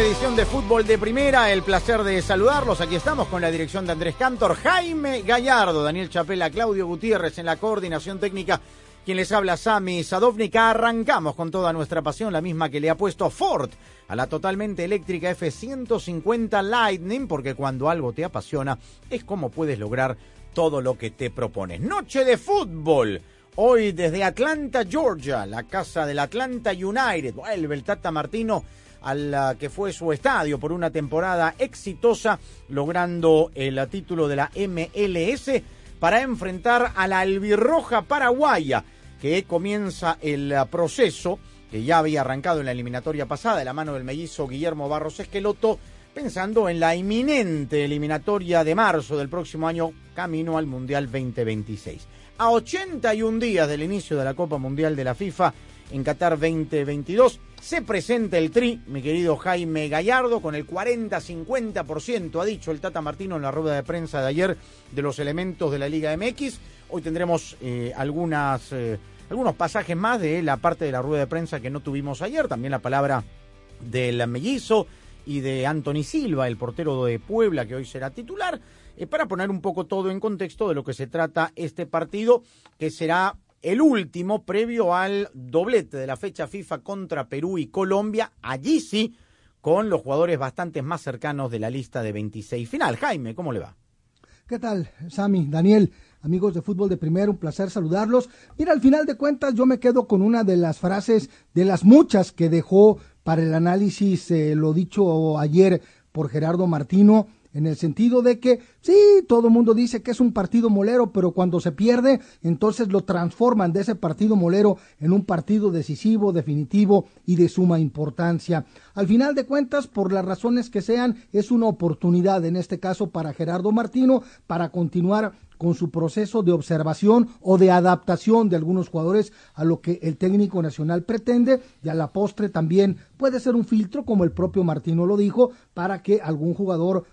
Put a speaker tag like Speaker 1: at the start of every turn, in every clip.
Speaker 1: Edición de Fútbol de Primera. El placer de saludarlos. Aquí estamos con la dirección de Andrés Cantor, Jaime Gallardo, Daniel Chapela, Claudio Gutiérrez en la coordinación técnica. Quien les habla, Sami Sadovnica. Arrancamos con toda nuestra pasión, la misma que le ha puesto Ford a la totalmente eléctrica F-150 Lightning, porque cuando algo te apasiona es como puedes lograr todo lo que te propones. Noche de fútbol. Hoy desde Atlanta, Georgia, la casa del Atlanta United. Vuelve el Tata Martino al que fue su estadio por una temporada exitosa, logrando el título de la MLS para enfrentar a la albirroja paraguaya, que comienza el proceso que ya había arrancado en la eliminatoria pasada de la mano del mellizo Guillermo Barros Esqueloto, pensando en la inminente eliminatoria de marzo del próximo año, camino al Mundial 2026. A 81 días del inicio de la Copa Mundial de la FIFA en Qatar 2022, se presenta el tri, mi querido Jaime Gallardo, con el 40-50%, ha dicho el Tata Martino en la rueda de prensa de ayer, de los elementos de la Liga MX. Hoy tendremos eh, eh, algunos pasajes más de la parte de la rueda de prensa que no tuvimos ayer, también la palabra del mellizo y de Anthony Silva, el portero de Puebla, que hoy será titular, eh, para poner un poco todo en contexto de lo que se trata este partido, que será el último previo al doblete de la fecha FIFA contra Perú y Colombia, allí sí, con los jugadores bastante más cercanos de la lista de 26 final. Jaime, ¿cómo le va?
Speaker 2: ¿Qué tal, Sami, Daniel? Amigos de fútbol de primero, un placer saludarlos. Mira, al final de cuentas yo me quedo con una de las frases, de las muchas que dejó para el análisis, eh, lo dicho ayer por Gerardo Martino, en el sentido de que sí, todo el mundo dice que es un partido molero, pero cuando se pierde, entonces lo transforman de ese partido molero en un partido decisivo, definitivo y de suma importancia. Al final de cuentas, por las razones que sean, es una oportunidad en este caso para Gerardo Martino para continuar con su proceso de observación o de adaptación de algunos jugadores a lo que el técnico nacional pretende y a la postre también puede ser un filtro, como el propio Martino lo dijo, para que algún jugador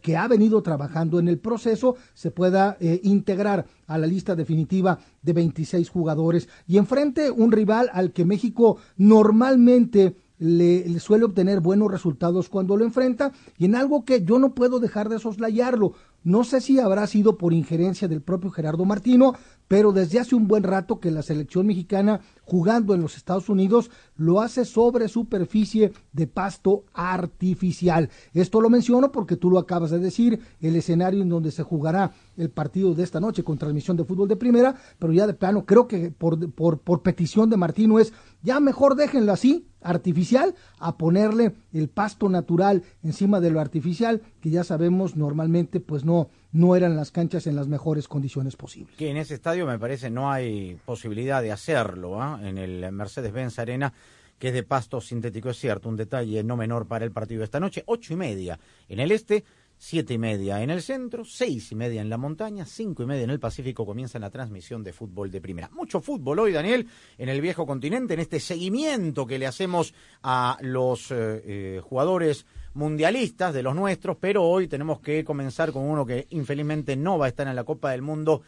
Speaker 2: que ha venido trabajando en el proceso se pueda eh, integrar a la lista definitiva de 26 jugadores y enfrente un rival al que México normalmente le, suele obtener buenos resultados cuando lo enfrenta y en algo que yo no puedo dejar de soslayarlo. No sé si habrá sido por injerencia del propio Gerardo Martino, pero desde hace un buen rato que la selección mexicana jugando en los Estados Unidos lo hace sobre superficie de pasto artificial. Esto lo menciono porque tú lo acabas de decir, el escenario en donde se jugará el partido de esta noche con transmisión de fútbol de primera, pero ya de plano creo que por, por, por petición de Martino es ya mejor déjenlo así, artificial, a ponerle el pasto natural encima de lo artificial, que ya sabemos normalmente pues no, no eran las canchas en las mejores condiciones posibles.
Speaker 1: Que en ese estadio me parece no hay posibilidad de hacerlo, ¿ah? en el Mercedes-Benz Arena que es de pasto sintético, es cierto, un detalle no menor para el partido de esta noche, ocho y media en el este, siete y media en el centro, seis y media en la montaña, cinco y media en el Pacífico comienza la transmisión de fútbol de primera. Mucho fútbol hoy, Daniel, en el viejo continente, en este seguimiento que le hacemos a los eh, eh, jugadores mundialistas de los nuestros, pero hoy tenemos que comenzar con uno que infelizmente no va a estar en la Copa del Mundo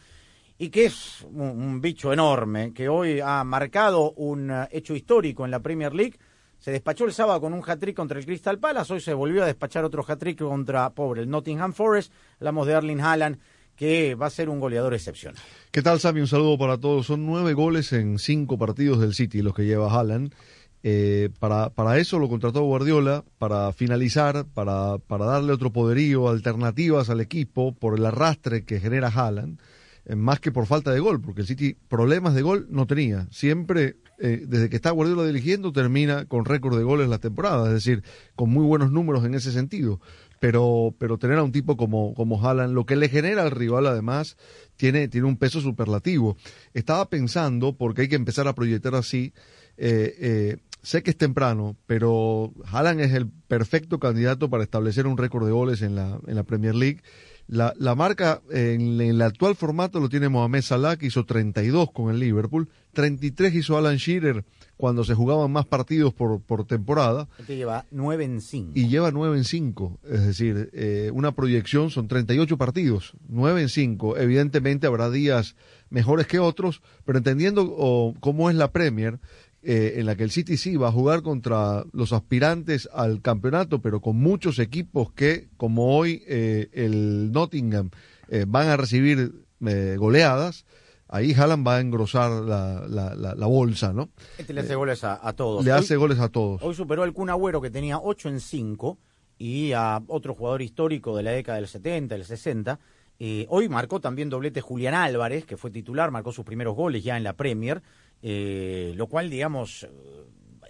Speaker 1: y que es un, bicho enorme, que hoy ha marcado un eh, hecho histórico en la Premier League. Se despachó el sábado con un hat-trick contra el Crystal Palace, hoy se volvió a despachar otro hat-trick contra, pobre, el Nottingham Forest. Hablamos de Erling Haaland, que va a ser un goleador excepcional.
Speaker 3: ¿Qué tal, Sammy? Un saludo para todos. Son nueve goles en cinco partidos del City los que lleva Haaland Eh, para, para eso lo contrató Guardiola, para finalizar, para, para darle otro poderío, alternativas al equipo por el arrastre que genera Haaland, más que por falta de gol, porque el City problemas de gol no tenía. Siempre, eh, desde que está Guardiola dirigiendo, termina con récord de goles la temporada, es decir, con muy buenos números en ese sentido. Pero, pero tener a un tipo como, como Haaland, lo que le genera al rival además, tiene, tiene un peso superlativo. Estaba pensando, porque hay que empezar a proyectar así, eh, eh, sé que es temprano, pero Haaland es el perfecto candidato para establecer un récord de goles en la, en la Premier League. La, la marca en, el actual formato lo tiene Mohamed Salah, que hizo 32 con el Liverpool, 33 hizo Alan Shearer cuando se jugaban más partidos por, por temporada.
Speaker 1: Este lleva 9 en 5.
Speaker 3: Y lleva 9 en 5, es decir, eh, una proyección son 38 partidos, 9 en 5. Evidentemente habrá días mejores que otros, pero entendiendo oh, cómo es la Premier, eh, en la que el City sí va a jugar contra los aspirantes al campeonato, pero con muchos equipos que, como hoy eh, el Nottingham, eh, van a recibir goleadas. Ahí Haaland va a engrosar la, la, la, bolsa, ¿no?
Speaker 1: Este le hace goles a, todos.
Speaker 3: Le hace goles a todos.
Speaker 1: Hoy superó al Kun Agüero que tenía 8 en 5 y a otro jugador histórico de la década del 70, del 60. hoy marcó también doblete Julián Álvarez, que fue titular, marcó sus primeros goles ya en la Premier. Eh, lo cual, digamos, eh,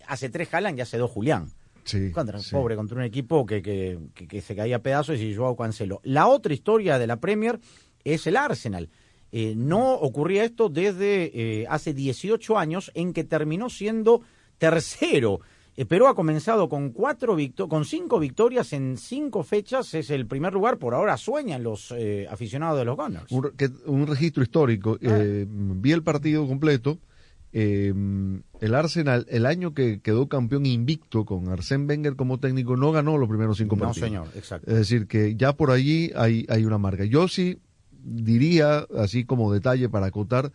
Speaker 1: hace tres Jalan y hace dos Julián.
Speaker 3: Sí,
Speaker 1: Pobre, contra un equipo que, que, se caía a pedazos y Joao Cancelo. La otra historia de la Premier es el Arsenal. Eh, no ocurría esto desde hace 18 años en que terminó siendo tercero. pero ha comenzado con cuatro con cinco victorias en cinco fechas. Es el primer lugar. Por ahora sueñan los aficionados de los Gunners.
Speaker 3: Un, registro histórico. Ah. vi el partido completo eh, el Arsenal, el año que quedó campeón invicto con Arsène Wenger como técnico, no ganó los primeros cinco partidos.
Speaker 1: No, señor, exacto.
Speaker 3: Es decir, que ya por allí hay, hay una marca. Yo sí diría, así como detalle para acotar,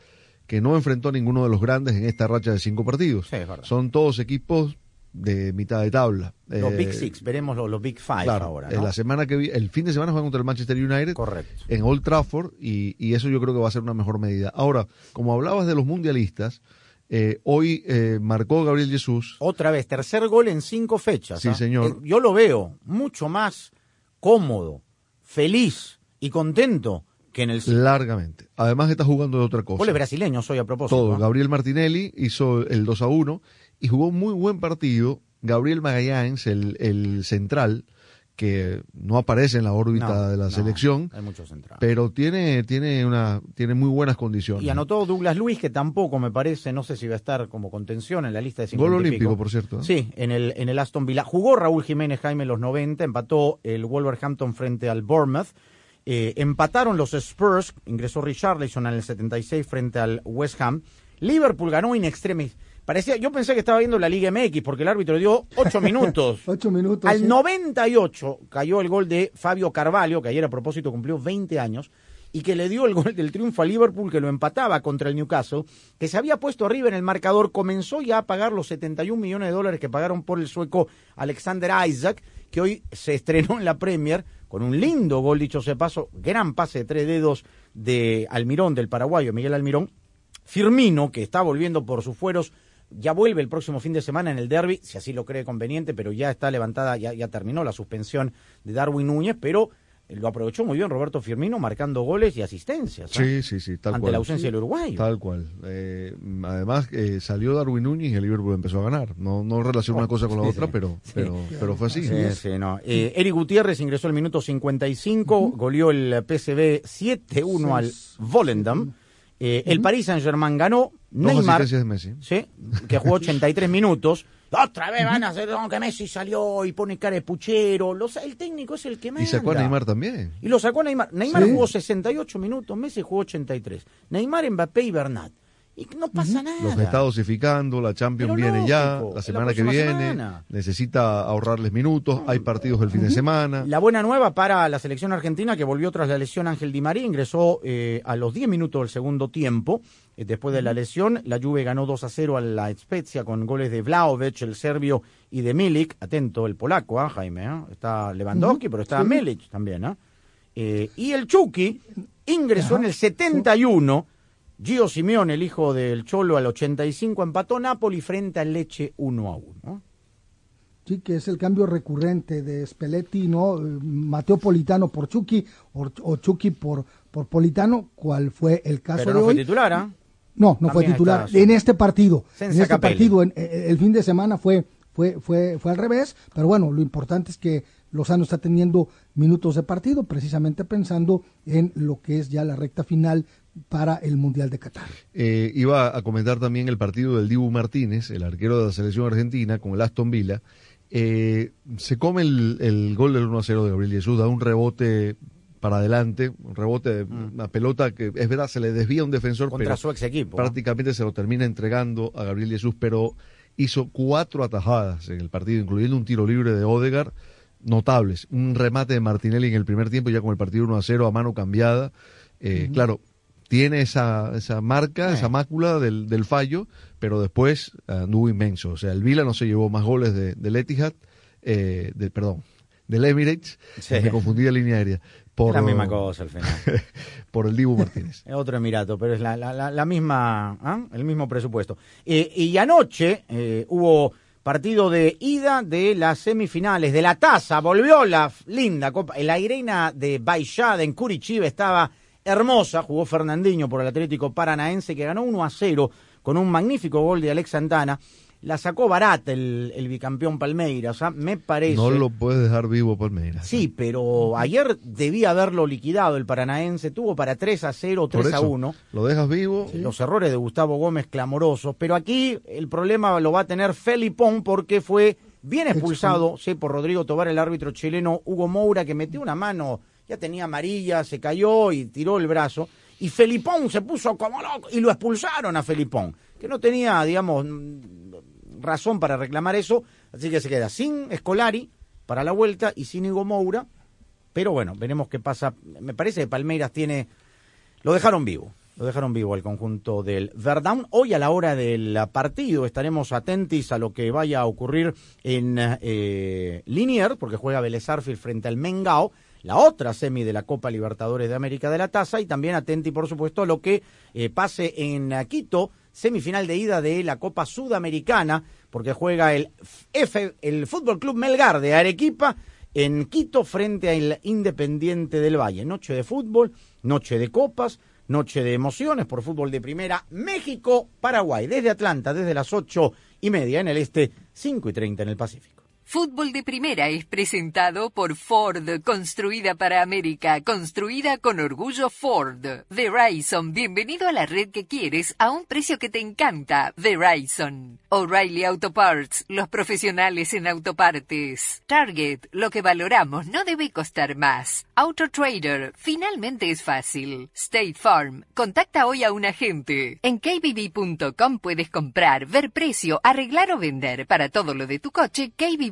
Speaker 3: que no enfrentó a ninguno de los grandes en esta racha de cinco partidos. Son todos equipos de mitad de tabla.
Speaker 1: Los Big eh, Six, veremos los, Big Five ahora.
Speaker 3: ¿no? La semana que el fin de semana juegan contra el Manchester United
Speaker 1: Correcto.
Speaker 3: en Old Trafford y, y, eso yo creo que va a ser una mejor medida. Ahora, como hablabas de los mundialistas, eh, hoy eh, marcó Gabriel Jesús.
Speaker 1: Otra vez, tercer gol en cinco fechas.
Speaker 3: Sí, ¿ah? señor.
Speaker 1: yo lo veo mucho más cómodo, feliz y contento que en el
Speaker 3: Largamente. Además está jugando de otra cosa.
Speaker 1: Goles brasileños hoy a propósito.
Speaker 3: Todo. ¿ah? Gabriel Martinelli hizo el 2 a 1 y jugó muy buen partido. Gabriel Magallanes, el, el central, que no aparece en la órbita de la selección, pero tiene tiene una tiene muy buenas condiciones.
Speaker 1: Y anotó Douglas Luis que tampoco me parece, no sé si va a estar como contención en la lista de 50
Speaker 3: Gol olímpico, por cierto. ¿eh?
Speaker 1: Sí, en el en el Aston Villa. Jugó Raúl Jiménez Jaime en los 90, empató el Wolverhampton frente al Bournemouth. Eh, empataron los Spurs, ingresó Richarlison en el 76 frente al West Ham. Liverpool ganó in extremis Parecía, yo pensé que estaba viendo la Liga MX porque el árbitro dio ocho minutos.
Speaker 2: ocho minutos.
Speaker 1: Al 98 cayó el gol de Fabio Carvalho, que ayer a propósito cumplió 20 años, y que le dio el gol del triunfo a Liverpool, que lo empataba contra el Newcastle, que se había puesto arriba en el marcador, comenzó ya a pagar los 71 millones de dólares que pagaron por el sueco Alexander Isaac, que hoy se estrenó en la Premier con un lindo gol, dicho sea paso, gran pase de tres dedos de Almirón, del paraguayo Miguel Almirón. Firmino, que está volviendo por sus fueros, ya vuelve el próximo fin de semana en el derby, si así lo cree conveniente, pero ya está levantada, ya, ya terminó la suspensión de Darwin Núñez, pero eh, lo aprovechó muy bien Roberto Firmino marcando goles y asistencias.
Speaker 3: Sí, sí, sí,
Speaker 1: tal Ante la ausencia del Uruguay.
Speaker 3: Tal cual. Eh, además, eh, salió Darwin Núñez y el Liverpool empezó a ganar. No, no relaciona una cosa con la otra, pero, pero, pero fue así.
Speaker 1: Sí, no. Eric Gutiérrez ingresó al minuto 55, uh goleó el PSV 7-1 al Volendam. el Paris Saint-Germain ganó Neymar, ¿sí? que jugó 83 minutos. Otra vez van a hacer que Messi salió y pone cara de puchero. el técnico es el que manda.
Speaker 3: Y sacó a Neymar también.
Speaker 1: Y lo sacó a Neymar. Neymar jugó 68 minutos, Messi jugó 83. Neymar, Mbappé y Bernat y no pasa nada.
Speaker 3: Los está dosificando, la Champions viene ya, la semana que viene, necesita ahorrarles minutos, hay partidos el fin de semana.
Speaker 1: La buena nueva para la selección argentina que volvió tras la lesión Ángel Di María, ingresó eh, a los 10 minutos del segundo tiempo. Eh, después de la lesión, la Juve ganó 2 a 0 a la Spezia con goles de Vlaovic, el serbio, y de Milik. Atento, el polaco, ¿ah, Jaime? ¿ah? Está Lewandowski, pero está Milik también. ¿ah? Eh, y el Chucky ingresó en el 71 Gio Simeone, el hijo del Cholo, al 85 empató Napoli frente al Leche 1 a 1.
Speaker 2: Sí, que es el cambio recurrente de Spelletti, ¿no? Mateo Politano por Chucky o, Chucky por, por Politano, ¿cuál fue el caso
Speaker 1: Pero no
Speaker 2: fue
Speaker 1: titular, ¿ah?
Speaker 2: No, no fue titular. En este partido, en este partido, en, el fin de semana fue, fue, fue, fue al revés, pero bueno, lo importante es que Lozano está teniendo minutos de partido, precisamente pensando en lo que es ya la recta final para el Mundial de Qatar.
Speaker 3: Eh, iba a comentar también el partido del Dibu Martínez, el arquero de la selección argentina, con el Aston Villa. Eh, se come el, gol del 1-0 de Gabriel Jesús, da un rebote para adelante, un rebote, mm. una pelota que es verdad, se le desvía a un defensor,
Speaker 1: Contra su ex equipo.
Speaker 3: Prácticamente se lo termina entregando a Gabriel Jesús, pero hizo cuatro atajadas en el partido, incluyendo un tiro libre de Odegar, notables. Un remate de Martinelli en el primer tiempo, ya con el partido 1 a 0 a mano cambiada. Eh, claro, tiene esa, esa marca, esa mácula del, del, fallo, pero después anduvo inmenso. O sea, el Vila no se llevó más goles de, del Etihad, eh, de, perdón, del Emirates, me confundí de línea aérea.
Speaker 1: Por, la misma cosa al final.
Speaker 3: por el Dibu Martínez.
Speaker 1: Es otro Emirato, pero es la, la, la misma, ¿ah? el mismo presupuesto. Eh, y anoche eh, hubo partido de ida de las semifinales de la taza. Volvió la linda copa. La Irena de Baixada en Curitiba estaba hermosa. Jugó Fernandinho por el Atlético Paranaense que ganó 1 a 0 con un magnífico gol de Alex Santana la sacó barata el, el, bicampeón Palmeiras, o sea, me parece.
Speaker 3: No lo puedes dejar vivo Palmeiras.
Speaker 1: Sí, pero ayer debía haberlo liquidado el paranaense, tuvo para 3 a 0, 3 a 1.
Speaker 3: Lo dejas vivo.
Speaker 1: Los errores de Gustavo Gómez clamorosos, pero aquí el problema lo va a tener Felipón porque fue bien expulsado, sí, por Rodrigo Tobar, el árbitro chileno Hugo Moura, que metió una mano, tenía amarilla, se cayó y tiró el brazo. Y Felipón se puso como loco y lo expulsaron a Felipón, que no tenía, digamos, razón para reclamar eso, así que se queda sin Escolari para la vuelta y sin Hugo Moura, pero bueno, veremos qué pasa. Me parece que Palmeiras tiene, lo dejaron vivo, lo dejaron vivo al conjunto del Verdun. Hoy a la hora del partido estaremos atentos a lo que vaya a ocurrir en eh, Linier, porque juega Vélez frente al Mengao, la otra semi de la Copa Libertadores de América de la Taza, y también atenti, por supuesto, a lo que eh, pase en Quito semifinal de ida de la Copa Sudamericana, porque juega el, F, el Fútbol Club Melgar de Arequipa en Quito frente al Independiente del Valle. Noche de fútbol, noche de copas, noche de emociones por fútbol de primera. México, Paraguay, desde Atlanta, desde las ocho y media en el este, cinco y treinta en el Pacífico.
Speaker 4: Fútbol de Primera es presentado por Ford, construida para América, construida con orgullo Ford. Verizon, bienvenido a la red que quieres a un precio que te encanta. Verizon. O'Reilly Auto Parts, los profesionales en autopartes. Target, lo que valoramos no debe costar más. Auto Trader, finalmente es fácil. State Farm, contacta hoy a un agente. En kbb.com puedes comprar, ver precio, arreglar o vender. Para todo lo de tu coche, KBB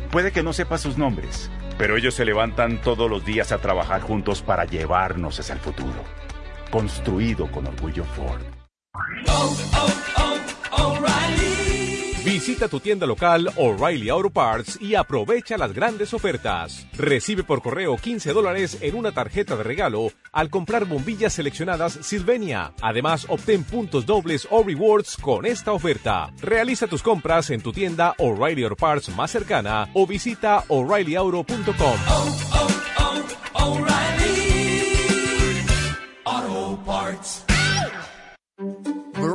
Speaker 5: Puede que no sepa sus nombres, pero ellos se levantan todos los días a trabajar juntos para llevarnos hacia el futuro. Construido con orgullo Ford. Oh, oh,
Speaker 6: oh, Visita tu tienda local O'Reilly Auto Parts y aprovecha las grandes ofertas. Recibe por correo 15 dólares en una tarjeta de regalo al comprar bombillas seleccionadas Silvenia. Además, obtén puntos dobles o rewards con esta oferta. Realiza tus compras en tu tienda O'Reilly Auto Parts más cercana o visita o'ReillyAuto.com.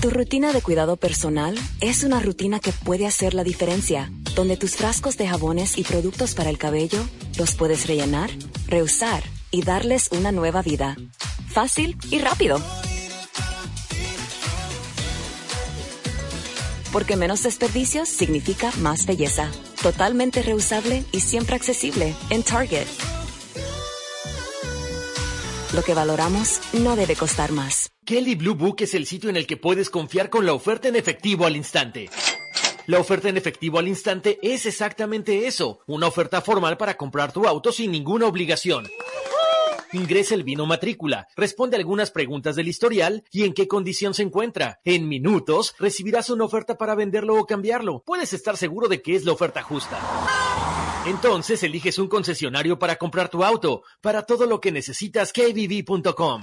Speaker 7: Tu rutina de cuidado personal es una rutina que puede hacer la diferencia, donde tus frascos de jabones y productos para el cabello los puedes rellenar, reusar y darles una nueva vida. Fácil y rápido. Porque menos desperdicios significa más belleza. Totalmente reusable y siempre accesible en Target. Lo que valoramos no debe costar más.
Speaker 8: Kelly Blue Book es el sitio en el que puedes confiar con la oferta en efectivo al instante. La oferta en efectivo al instante es exactamente eso, una oferta formal para comprar tu auto sin ninguna obligación. Ingresa el vino matrícula, responde algunas preguntas del historial y en qué condición se encuentra. En minutos recibirás una oferta para venderlo o cambiarlo. Puedes estar seguro de que es la oferta justa. Entonces eliges un concesionario para comprar tu auto. Para todo lo que necesitas, kbb.com.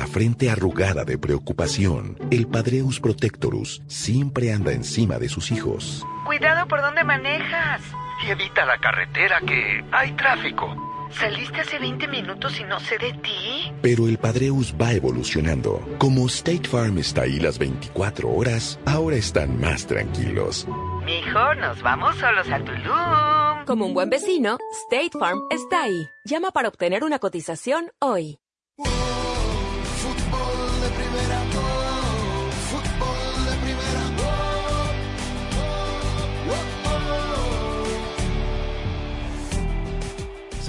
Speaker 9: La frente arrugada de preocupación, el Padreus Protectorus siempre anda encima de sus hijos.
Speaker 10: Cuidado por donde manejas.
Speaker 11: Y evita la carretera que hay tráfico.
Speaker 10: Saliste hace 20 minutos y no sé de ti.
Speaker 9: Pero el Padreus va evolucionando. Como State Farm está ahí las 24 horas, ahora están más tranquilos.
Speaker 10: Mijo, nos vamos solos a Tulum.
Speaker 7: Como un buen vecino, State Farm está ahí. Llama para obtener una cotización hoy.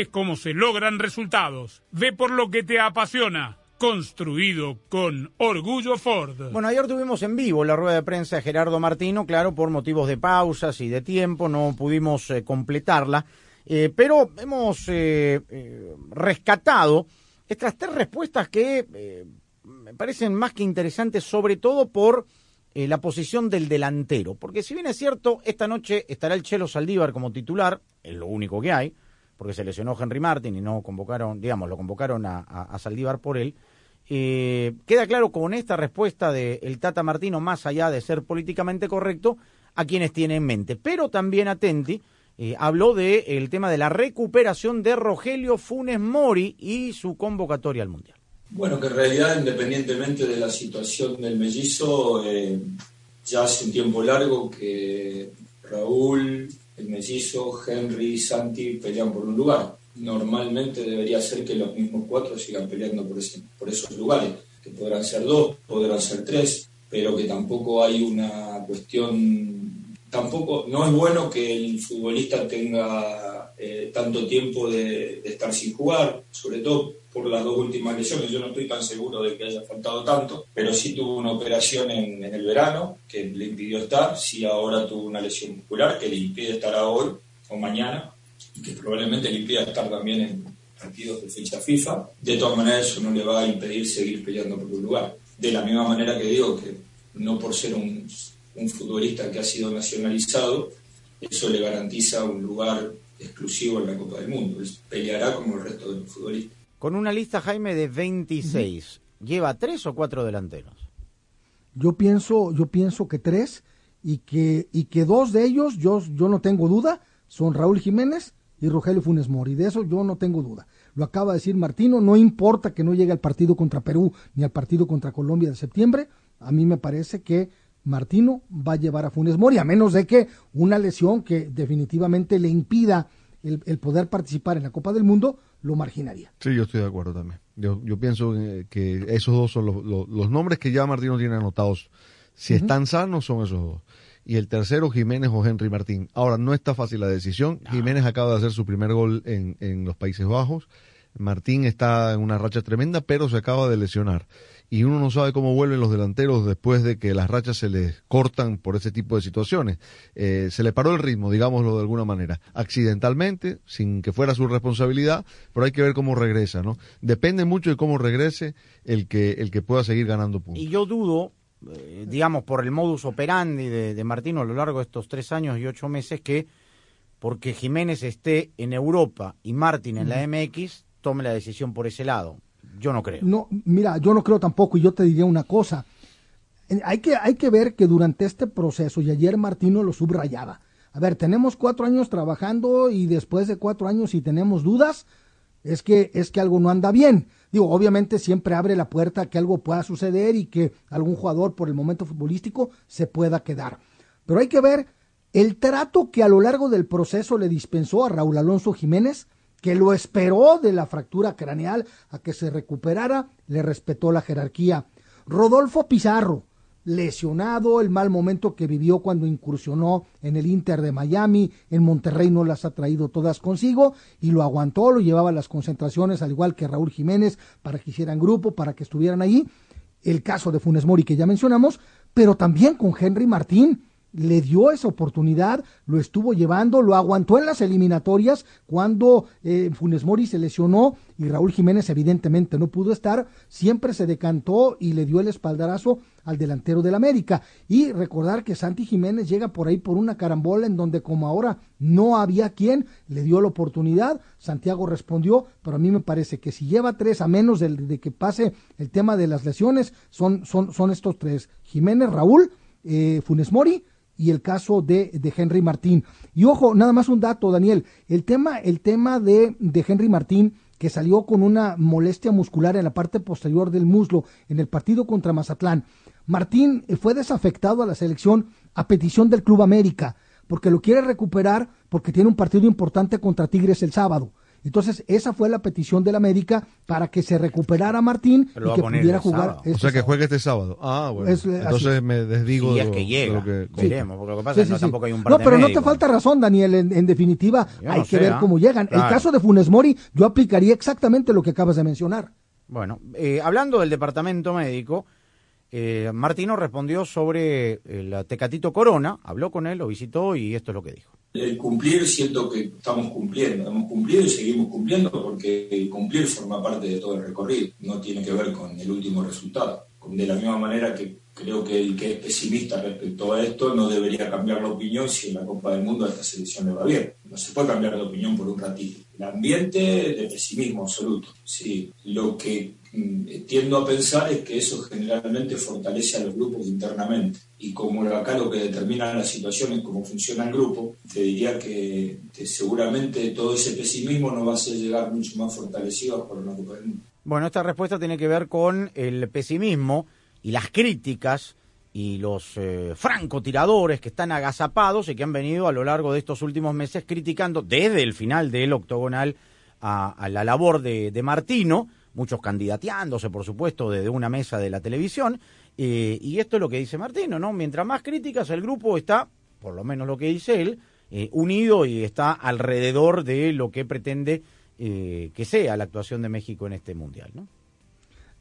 Speaker 12: es como se logran resultados. Ve por lo que te apasiona. Construido con orgullo Ford.
Speaker 1: Bueno, ayer tuvimos en vivo la rueda de prensa de Gerardo Martino, claro, por motivos de pausas y de tiempo, no pudimos eh, completarla, eh, pero hemos eh, rescatado estas tres respuestas que me parecen más que interesantes, sobre todo por la posición del delantero, porque si bien es cierto, esta noche estará el Chelo Saldívar como titular, es lo único que hay, porque se lesionó Henry Martin y no convocaron, digamos, lo convocaron a, Saldívar por él. Eh, queda claro con esta respuesta del Tata Martino, más allá de ser políticamente correcto, a quienes tiene en mente. Pero también Atenti eh, habló del el tema de la recuperación de Rogelio Funes Mori y su convocatoria al Mundial.
Speaker 13: Bueno, que en realidad, independientemente de la situación del mellizo, eh, ya hace un tiempo largo que Raúl, el mellizo, Henry, Santi pelean por un lugar. Normalmente debería ser que los mismos cuatro sigan peleando por, ese, por esos lugares, que podrán ser dos, podrán ser tres, pero que tampoco hay una cuestión, tampoco, no es bueno que el futbolista tenga eh, tanto tiempo de, de estar sin jugar, sobre todo por las dos últimas lesiones. Yo no estoy tan seguro de que haya faltado tanto, pero sí tuvo una operación en, el verano que le impidió estar, sí ahora tuvo una lesión muscular que le impide estar hoy o mañana y que probablemente le impida estar también en partidos de fecha FIFA. De todas maneras eso no le va a impedir seguir peleando por un lugar. De la misma manera que digo que no por ser un, un futbolista que ha sido nacionalizado, eso le garantiza un lugar exclusivo en la Copa del Mundo. Él peleará como el resto de los futbolistas.
Speaker 1: Con una lista, Jaime, de 26, ¿lleva tres o cuatro delanteros?
Speaker 2: Yo pienso, yo pienso que tres y que, y que dos de ellos, yo, yo no tengo duda, son Raúl Jiménez y Rogelio Funes Mori. De eso yo no tengo duda. Lo acaba de decir Martino, no importa que no llegue al partido contra Perú ni al partido contra Colombia de septiembre, a mí me parece que Martino va a llevar a Funes Mori, a menos de que una lesión que definitivamente le impida el, poder participar en la Copa del Mundo lo marginaría.
Speaker 3: Sí, yo estoy de acuerdo también. Yo, yo pienso que esos dos son los, nombres que ya Martino tiene anotados. Si están sanos, son esos dos. Y el tercero, Jiménez o Henry Martín. Ahora, no está fácil la decisión. Jiménez acaba de hacer su primer gol en, en los Países Bajos. Martín está en una racha tremenda, pero se acaba de lesionar y uno no sabe cómo vuelven los delanteros después de que las rachas se les cortan por ese tipo de situaciones. Eh, se le paró el ritmo, digámoslo de alguna manera, accidentalmente, sin que fuera su responsabilidad, pero hay que ver cómo regresa, ¿no? Depende mucho de cómo regrese el que, el que pueda seguir ganando puntos.
Speaker 1: Y yo dudo, eh, digamos, por el modus operandi de, de Martino a lo largo de estos tres años y ocho meses, que porque Jiménez esté en Europa y Martín en la MX, tome la decisión por ese lado yo no creo.
Speaker 2: No, mira, yo no creo tampoco y yo te diría una cosa. Hay que, hay que ver que durante este proceso, y ayer Martino lo subrayaba, a ver, tenemos cuatro años trabajando y después de cuatro años si tenemos dudas, es que, es que algo no anda bien. Digo, obviamente siempre abre la puerta a que algo pueda suceder y que algún jugador por el momento futbolístico se pueda quedar. Pero hay que ver el trato que a lo largo del proceso le dispensó a Raúl Alonso Jiménez que lo esperó de la fractura craneal a que se recuperara, le respetó la jerarquía. Rodolfo Pizarro, lesionado, el mal momento que vivió cuando incursionó en el Inter de Miami, en Monterrey no las ha traído todas consigo y lo aguantó, lo llevaba a las concentraciones, al igual que Raúl Jiménez, para que hicieran grupo, para que estuvieran ahí. El caso de Funes Mori que ya mencionamos, pero también con Henry Martín, le dio esa oportunidad, lo estuvo llevando, lo aguantó en las eliminatorias cuando eh, Funes Mori se lesionó y Raúl Jiménez evidentemente no pudo estar, siempre se decantó y le dio el espaldarazo al delantero del América. Y recordar que Santi Jiménez llega por ahí por una carambola en donde como ahora no había quien, le dio la oportunidad, Santiago respondió, pero a mí me parece que si lleva tres a menos de, de que pase el tema de las lesiones, son, son, son estos tres, Jiménez, Raúl, eh, Funes Mori, y el caso de, de, Henry Martín. Y ojo, nada más un dato, Daniel, el tema, el tema de, de Henry Martín, que salió con una molestia muscular en la parte posterior del muslo en el partido contra Mazatlán. Martín fue desafectado a la selección a petición del Club América, porque lo quiere recuperar porque tiene un partido importante contra Tigres el sábado. Entonces, esa fue la petición del América para que se recuperara Martín y que pudiera jugar.
Speaker 3: Este o sea, que juegue este sábado. Ah, bueno. Entonces me desdigo.
Speaker 1: Y es que llega. que... Veremos, porque lo que pasa es que no, tampoco hay un
Speaker 2: No, pero no te falta razón, Daniel. En, definitiva, hay que ver ¿ah? cómo llegan. El caso de Funes Mori, yo aplicaría exactamente lo que acabas de mencionar.
Speaker 1: Bueno, eh, hablando del departamento médico, eh, Martino respondió sobre el Tecatito Corona, habló con él, lo visitó y esto es lo que dijo.
Speaker 13: El cumplir siento que estamos cumpliendo, hemos cumplido y seguimos cumpliendo porque cumplir forma parte de todo el recorrido, no tiene que ver con el último resultado. De la misma manera que creo que el que es pesimista respecto a esto no debería cambiar la opinión si en la Copa del Mundo a esta selección le va bien. No se puede cambiar de opinión por un ratito. El ambiente de pesimismo absoluto. Sí, lo que tiendo a pensar es que eso generalmente fortalece a los grupos internamente. Y como acá lo que determina la situación es cómo funciona el grupo, te diría que, seguramente todo ese pesimismo no va a hacer llegar mucho más fortalecido por una Copa del Mundo.
Speaker 1: Bueno, esta respuesta tiene que ver con el pesimismo y las críticas y los eh, francotiradores que están agazapados y que han venido a lo largo de estos últimos meses criticando desde el final del octogonal a, la labor de, Martino, muchos candidateándose, por supuesto, desde una mesa de la televisión. Eh, y esto es lo que dice Martino, ¿no? Mientras más críticas, el grupo está, por lo menos lo que dice él, eh, unido y está alrededor de lo que pretende que sea la actuación de México en este mundial, ¿no?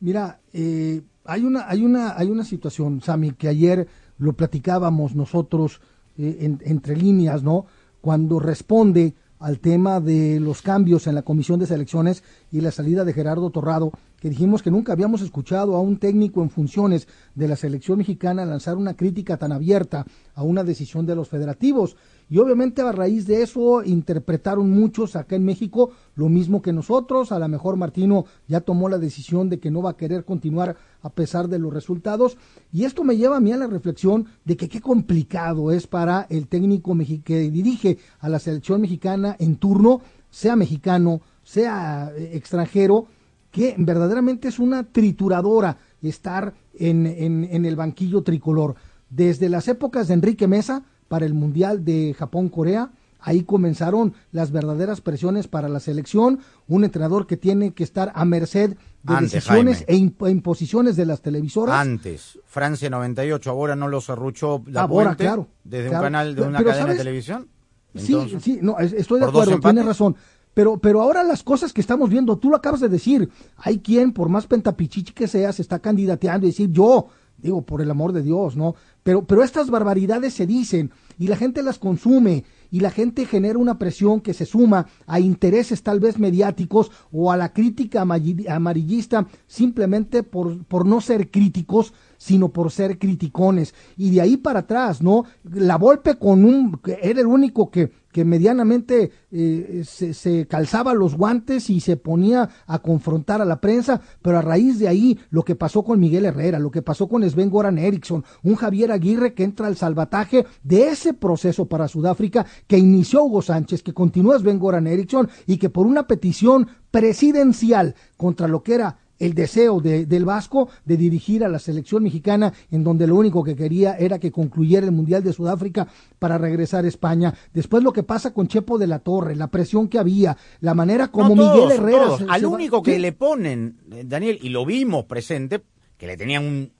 Speaker 2: Mira, eh, hay una, hay una, hay una situación, Sami, que ayer lo platicábamos nosotros eh, entre líneas, ¿no? Cuando responde al tema de los cambios en la comisión de selecciones y la salida de Gerardo Torrado, que dijimos que nunca habíamos escuchado a un técnico en funciones de la selección mexicana lanzar una crítica tan abierta a una decisión de los federativos. Y obviamente a raíz de eso interpretaron muchos acá en México lo mismo que nosotros. A lo mejor Martino ya tomó la decisión de que no va a querer continuar a pesar de los resultados. Y esto me lleva a mí a la reflexión de que qué complicado es para el técnico que dirige a la selección mexicana en turno, sea mexicano, sea eh, extranjero, que verdaderamente es una trituradora estar en, en, en el banquillo tricolor. Desde las épocas de Enrique Mesa, para el Mundial de Japón-Corea. Ahí comenzaron las verdaderas presiones para la selección. Un entrenador que tiene que estar a merced de decisiones e, imposiciones de las televisoras.
Speaker 1: Antes, Francia 98, ahora no lo cerruchó la
Speaker 2: ahora, claro,
Speaker 1: desde un canal de una cadena de televisión.
Speaker 2: sí, sí, no, estoy de acuerdo, tiene razón. Pero, pero ahora las cosas que estamos viendo, tú lo acabas de decir, hay quien, por más pentapichichi que sea, se está candidateando y decir, yo, digo, por el amor de Dios, ¿no? Pero, pero estas barbaridades se dicen y la gente las consume y la gente genera una presión que se suma a intereses tal vez mediáticos o a la crítica amarillista simplemente por, por no ser críticos, sino por ser criticones. Y de ahí para atrás, ¿no? La Volpe con un, era el único que, que medianamente eh, se, se, calzaba los guantes y se ponía a confrontar a la prensa, pero a raíz de ahí lo que pasó con Miguel Herrera, lo que pasó con Sven Goran Eriksson, un Javier Aguirre que entra al salvataje de ese proceso para Sudáfrica que inició Hugo Sánchez, que continúa Sven Goran Eriksson y que por una petición presidencial contra lo que era el deseo de, del Vasco de dirigir a la selección mexicana, en donde lo único que quería era que concluyera el Mundial de Sudáfrica para regresar a España. Después lo que pasa con Chepo de la Torre, la presión que había, la manera como Miguel Herrera...
Speaker 1: Al único que le ponen, eh, Daniel, y lo vimos presente, que le tenían un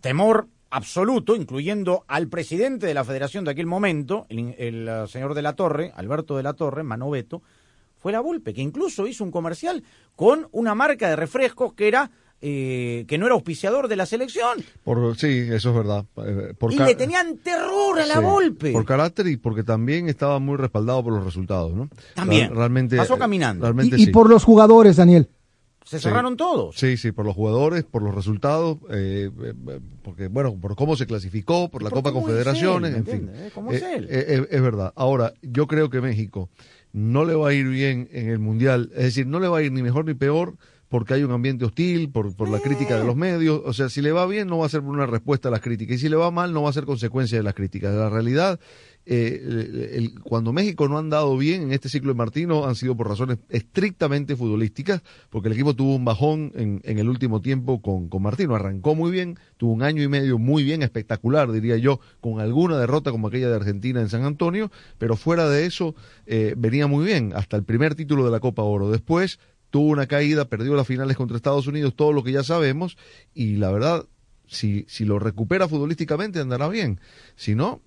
Speaker 1: temor absoluto, incluyendo al presidente de la federación de aquel momento, el, el, uh, señor de la Torre, Alberto de la Torre, Manoveto, fue la Volpe, que incluso hizo un comercial con una marca de refrescos que era eh, que no era auspiciador de la selección.
Speaker 3: Por, sí, eso es verdad.
Speaker 1: Eh, por y le tenían terror a la Volpe.
Speaker 3: Por carácter y porque también estaba muy respaldado por los resultados, ¿no?
Speaker 1: También.
Speaker 3: realmente,
Speaker 1: Pasó caminando.
Speaker 3: Realmente
Speaker 2: y,
Speaker 3: sí.
Speaker 2: y por los jugadores, Daniel.
Speaker 1: Se cerraron
Speaker 3: sí.
Speaker 1: todos.
Speaker 3: Sí, sí, por los jugadores, por los resultados, eh, porque bueno, por cómo se clasificó, por la Copa Confederaciones,
Speaker 1: él,
Speaker 3: en fin.
Speaker 1: ¿Cómo es él?
Speaker 3: Eh, es verdad. Ahora, yo creo que México no le va a ir bien en el Mundial, es decir, no le va a ir ni mejor ni peor porque hay un ambiente hostil, por, por la crítica de los medios. O sea, si le va bien no va a ser por una respuesta a las críticas y si le va mal no va a ser consecuencia de las críticas. La realidad, eh, cuando México no ha andado bien en este ciclo de Martino han sido por razones estrictamente futbolísticas, porque el equipo tuvo un bajón en, en el último tiempo con, con Martino. Arrancó muy bien, tuvo un año y medio muy bien, espectacular, diría yo, con alguna derrota como aquella de Argentina en San Antonio, pero fuera de eso eh, venía muy bien, hasta el primer título de la Copa Oro. Después tuvo una caída, perdió las finales contra Estados Unidos, todo lo que ya sabemos, y la verdad, si, si lo recupera futbolísticamente andará bien. Si no...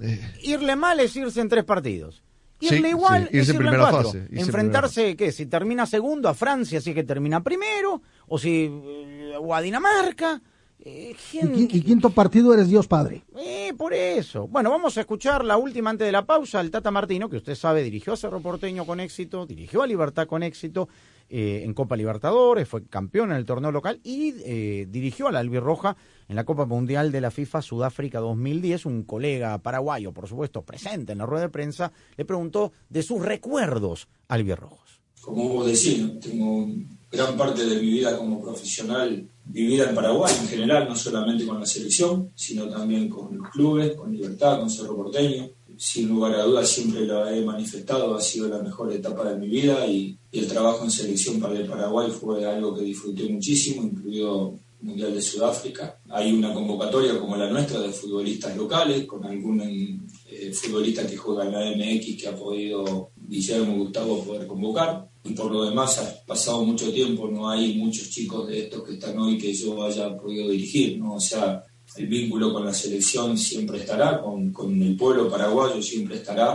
Speaker 1: Eh... Irle mal es irse en tres partidos. Irle
Speaker 3: Sí,
Speaker 1: igual
Speaker 3: sí, irse
Speaker 1: es
Speaker 3: en
Speaker 1: irle en cuatro.
Speaker 3: fase, irse
Speaker 1: Enfrentarse, ¿qué? Si termina segundo a Francia, si es que termina primero, o si... eh, o a Dinamarca. Eh,
Speaker 2: Y, qui- y quinto partido eres Dios Padre.
Speaker 1: Eh, por eso. Bueno, vamos a escuchar la última antes de la pausa. El Tata Martino, que usted sabe, dirigió a Cerro Porteño con éxito, dirigió a Libertad con éxito eh, en Copa Libertadores, fue campeón en el torneo local y eh, dirigió a la Albirroja en la Copa Mundial de la FIFA Sudáfrica 2010. Un colega paraguayo, por supuesto, presente en la rueda de prensa, le preguntó de sus recuerdos albirrojos.
Speaker 13: Como vos tengo gran parte de mi vida como profesional vivida en Paraguay en general, no solamente con la selección, sino también con los clubes, con Libertad, con Cerro Porteño. Sin lugar a dudas siempre lo he manifestado, ha sido la mejor etapa de mi vida y, y el trabajo en selección para el Paraguay fue algo que disfruté muchísimo, incluido Mundial de Sudáfrica. Hay una convocatoria como la nuestra de futbolistas locales, con algún eh, futbolista que juega en la MX que ha podido Guillermo Gustavo poder convocar. Y por lo demás, ha pasado mucho tiempo, no hay muchos chicos de estos que están hoy que yo haya podido dirigir, ¿no? O sea, el vínculo con la selección siempre estará, con, con el pueblo paraguayo siempre estará,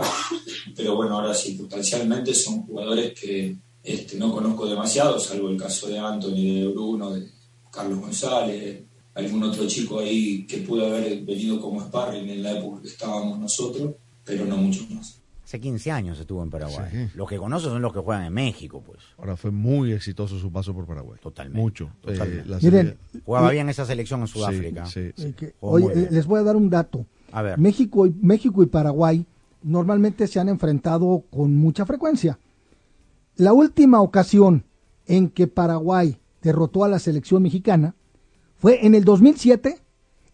Speaker 13: pero bueno, ahora circunstancialmente son jugadores que este, no conozco demasiado, salvo el caso de Anthony, de Bruno, de Carlos González, algún otro chico ahí que pudo haber venido como sparring en la época que estábamos nosotros, pero no muchos más.
Speaker 1: Hace 15 años estuvo en Paraguay.
Speaker 3: Sí.
Speaker 1: Los que conozco son los que juegan en México, pues.
Speaker 3: Ahora fue muy exitoso su paso por Paraguay.
Speaker 1: Totalmente.
Speaker 3: Mucho.
Speaker 1: Totalmente.
Speaker 3: Eh, la
Speaker 2: Miren,
Speaker 3: serie-
Speaker 1: Jugaba
Speaker 2: y-
Speaker 1: bien esa selección en Sudáfrica.
Speaker 3: Sí, sí, sí.
Speaker 2: Eh, que- oye,
Speaker 1: bien.
Speaker 2: les voy a dar un dato.
Speaker 1: A ver.
Speaker 2: México y, México y Paraguay normalmente se han enfrentado con mucha frecuencia. La última ocasión en que Paraguay derrotó a la selección mexicana fue en el 2007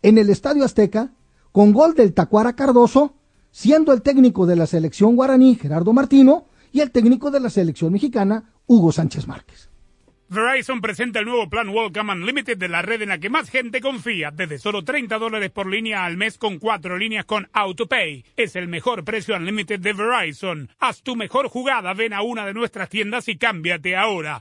Speaker 2: en el Estadio Azteca con gol del Tacuara Cardoso, siendo el técnico de la selección guaraní Gerardo Martino y el técnico de la selección mexicana Hugo Sánchez Márquez.
Speaker 12: Verizon presenta el nuevo plan Welcome Unlimited de la red en la que más gente confía, desde solo 30 dólares por línea al mes con cuatro líneas con AutoPay. Es el mejor precio Unlimited de Verizon. Haz tu mejor jugada, ven a una de nuestras tiendas y cámbiate ahora.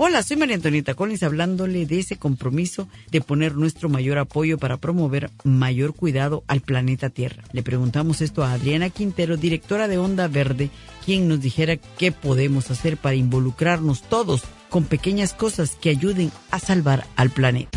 Speaker 14: Hola, soy María Antonieta Collins hablándole de ese compromiso de poner nuestro mayor apoyo para promover mayor cuidado al planeta Tierra. Le preguntamos esto a Adriana Quintero, directora de Onda Verde, quien nos dijera qué podemos hacer para involucrarnos todos con pequeñas cosas que ayuden a salvar al planeta.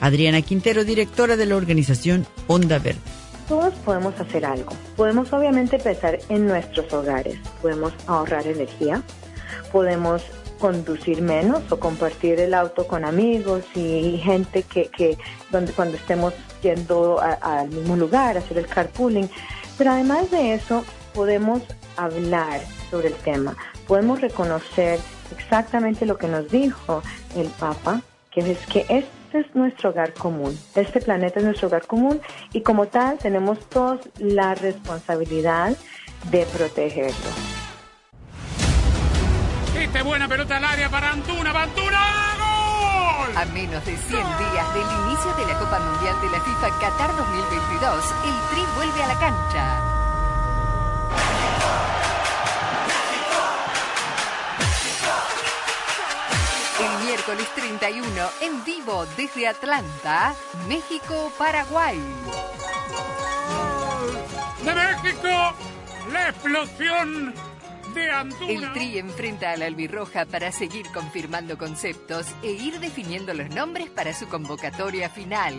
Speaker 14: Adriana Quintero, directora de la organización Onda Verde.
Speaker 15: Todos podemos hacer algo. Podemos obviamente empezar en nuestros hogares. Podemos ahorrar energía. Podemos conducir menos o compartir el auto con amigos y gente que, que donde cuando estemos yendo al mismo lugar, hacer el carpooling. Pero además de eso, podemos hablar sobre el tema. Podemos reconocer exactamente lo que nos dijo el Papa, que es que este es nuestro hogar común. Este planeta es nuestro hogar común y como tal tenemos todos la responsabilidad de protegerlo.
Speaker 12: Esta es buena pelota al área para Antuna, ¡Va Antuna, ¡gol!
Speaker 4: A menos de 100 días del inicio de la Copa Mundial de la FIFA Qatar 2022, el Tri vuelve a la cancha. El miércoles 31, en vivo desde Atlanta, México, Paraguay.
Speaker 12: ¡De México! ¡La explosión de Antuna!
Speaker 4: El Tri enfrenta a la albirroja para seguir confirmando conceptos e ir definiendo los nombres para su convocatoria final.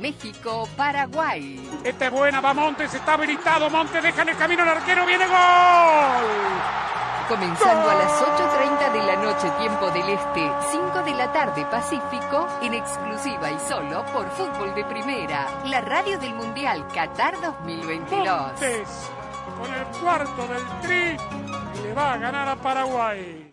Speaker 4: México-Paraguay.
Speaker 12: Esta es buena, va Montes, está habilitado. Montes deja en el camino al arquero, viene gol.
Speaker 4: Comenzando a las 8.30 de la noche, tiempo del Este, 5 de la tarde Pacífico, en exclusiva y solo por Fútbol de Primera, la radio del Mundial Qatar 2022.
Speaker 12: Montes, con el cuarto del Tri, le va a ganar a Paraguay.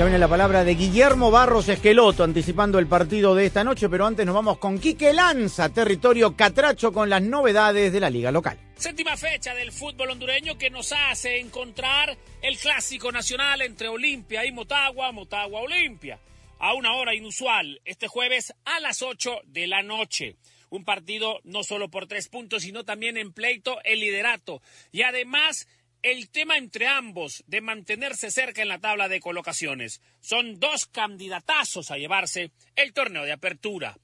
Speaker 1: Ya viene la palabra de Guillermo Barros Esqueloto anticipando el partido de esta noche, pero antes nos vamos con Quique Lanza, territorio catracho con las novedades de la liga local.
Speaker 16: Séptima fecha del fútbol hondureño que nos hace encontrar el clásico nacional entre Olimpia y Motagua, Motagua Olimpia, a una hora inusual, este jueves a las 8 de la noche. Un partido no solo por tres puntos, sino también en pleito el liderato. Y además el tema entre ambos de mantenerse cerca en la tabla de colocaciones. Son dos candidatazos a llevarse el torneo de apertura.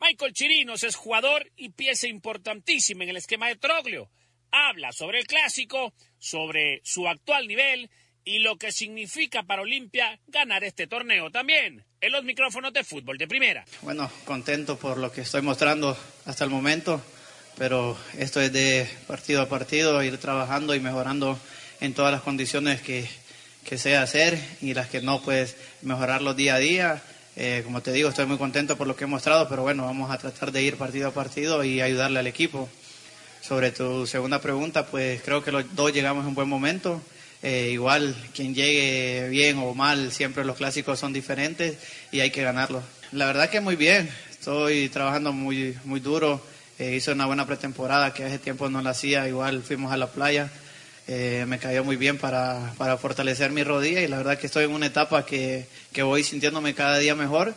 Speaker 16: Michael Chirinos es jugador y pieza importantísima en el esquema de Troglio. Habla sobre el clásico, sobre su actual nivel y lo que significa para Olimpia ganar este torneo también en los micrófonos de fútbol de primera.
Speaker 17: Bueno, contento por lo que estoy mostrando hasta el momento, pero esto es de partido a partido, ir trabajando y mejorando en todas las condiciones que, que sea hacer y las que no, pues mejorarlo día a día. Eh, como te digo, estoy muy contento por lo que he mostrado, pero bueno, vamos a tratar de ir partido a partido y ayudarle al equipo. Sobre tu segunda pregunta, pues creo que los dos llegamos en un buen momento. Eh, igual, quien llegue bien o mal, siempre los clásicos son diferentes y hay que ganarlos. La verdad que muy bien, estoy trabajando muy, muy duro. Eh, hice una buena pretemporada que hace tiempo no la hacía, igual fuimos a la playa. Eh, me cayó muy bien para, para fortalecer mi rodilla y la verdad que estoy en una etapa que, que voy sintiéndome cada día mejor.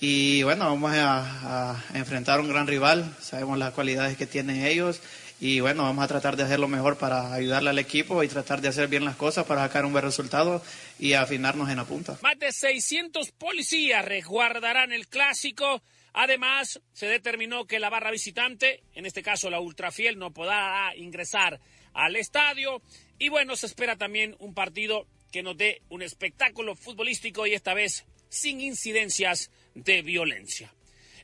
Speaker 17: Y bueno, vamos a, a enfrentar a un gran rival, sabemos las cualidades que tienen ellos y bueno, vamos a tratar de hacer lo mejor para ayudarle al equipo y tratar de hacer bien las cosas para sacar un buen resultado y afinarnos en la punta.
Speaker 16: Más de 600 policías resguardarán el clásico. Además, se determinó que la barra visitante, en este caso la Ultrafiel, no podrá ingresar al estadio. Y bueno, se espera también un partido que nos dé un espectáculo futbolístico y esta vez sin incidencias de violencia.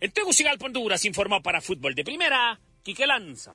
Speaker 16: En Tegucigalpa, Honduras, informó para Fútbol de Primera, Quique Lanza.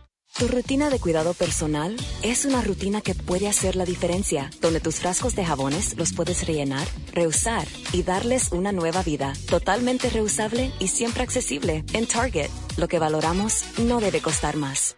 Speaker 7: Tu rutina de cuidado personal es una rutina que puede hacer la diferencia, donde tus frascos de jabones los puedes rellenar, reusar y darles una nueva vida, totalmente reusable y siempre accesible. En Target, lo que valoramos no debe costar más.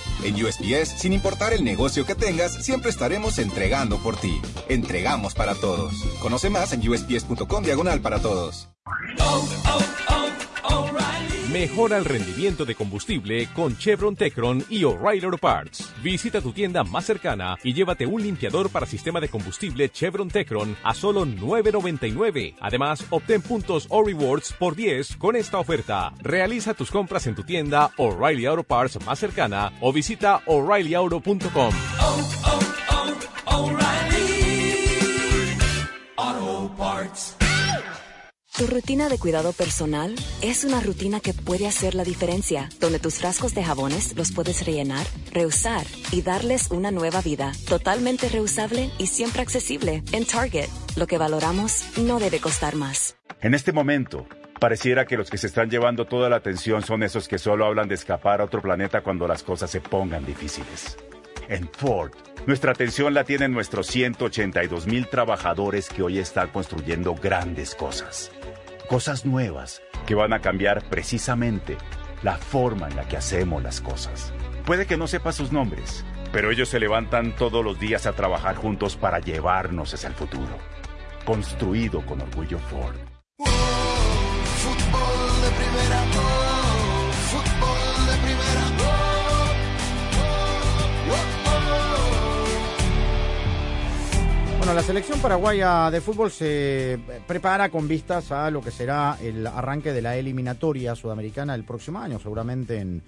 Speaker 18: En USPS, sin importar el negocio que tengas, siempre estaremos entregando por ti. Entregamos para todos. Conoce más en usps.com diagonal para todos.
Speaker 19: Mejora el rendimiento de combustible con Chevron Tecron y O'Reilly Auto Parts. Visita tu tienda más cercana y llévate un limpiador para sistema de combustible Chevron Tecron a solo $9.99. Además, obtén puntos o rewards por 10 con esta oferta. Realiza tus compras en tu tienda O'Reilly Auto Parts más cercana o visita o'ReillyAuto.com.
Speaker 7: Tu rutina de cuidado personal es una rutina que puede hacer la diferencia, donde tus frascos de jabones los puedes rellenar, reusar y darles una nueva vida, totalmente reusable y siempre accesible en Target. Lo que valoramos no debe costar más.
Speaker 5: En este momento, pareciera que los que se están llevando toda la atención son esos que solo hablan de escapar a otro planeta cuando las cosas se pongan difíciles. En Ford, nuestra atención la tienen nuestros 182 mil trabajadores que hoy están construyendo grandes cosas. Cosas nuevas que van a cambiar precisamente la forma en la que hacemos las cosas. Puede que no sepa sus nombres, pero ellos se levantan todos los días a trabajar juntos para llevarnos hacia el futuro. Construido con orgullo Ford.
Speaker 20: Fútbol de primera, fútbol de primera,
Speaker 1: Bueno, la selección paraguaya de fútbol se prepara con vistas a lo que será el arranque de la eliminatoria sudamericana el próximo año, seguramente en,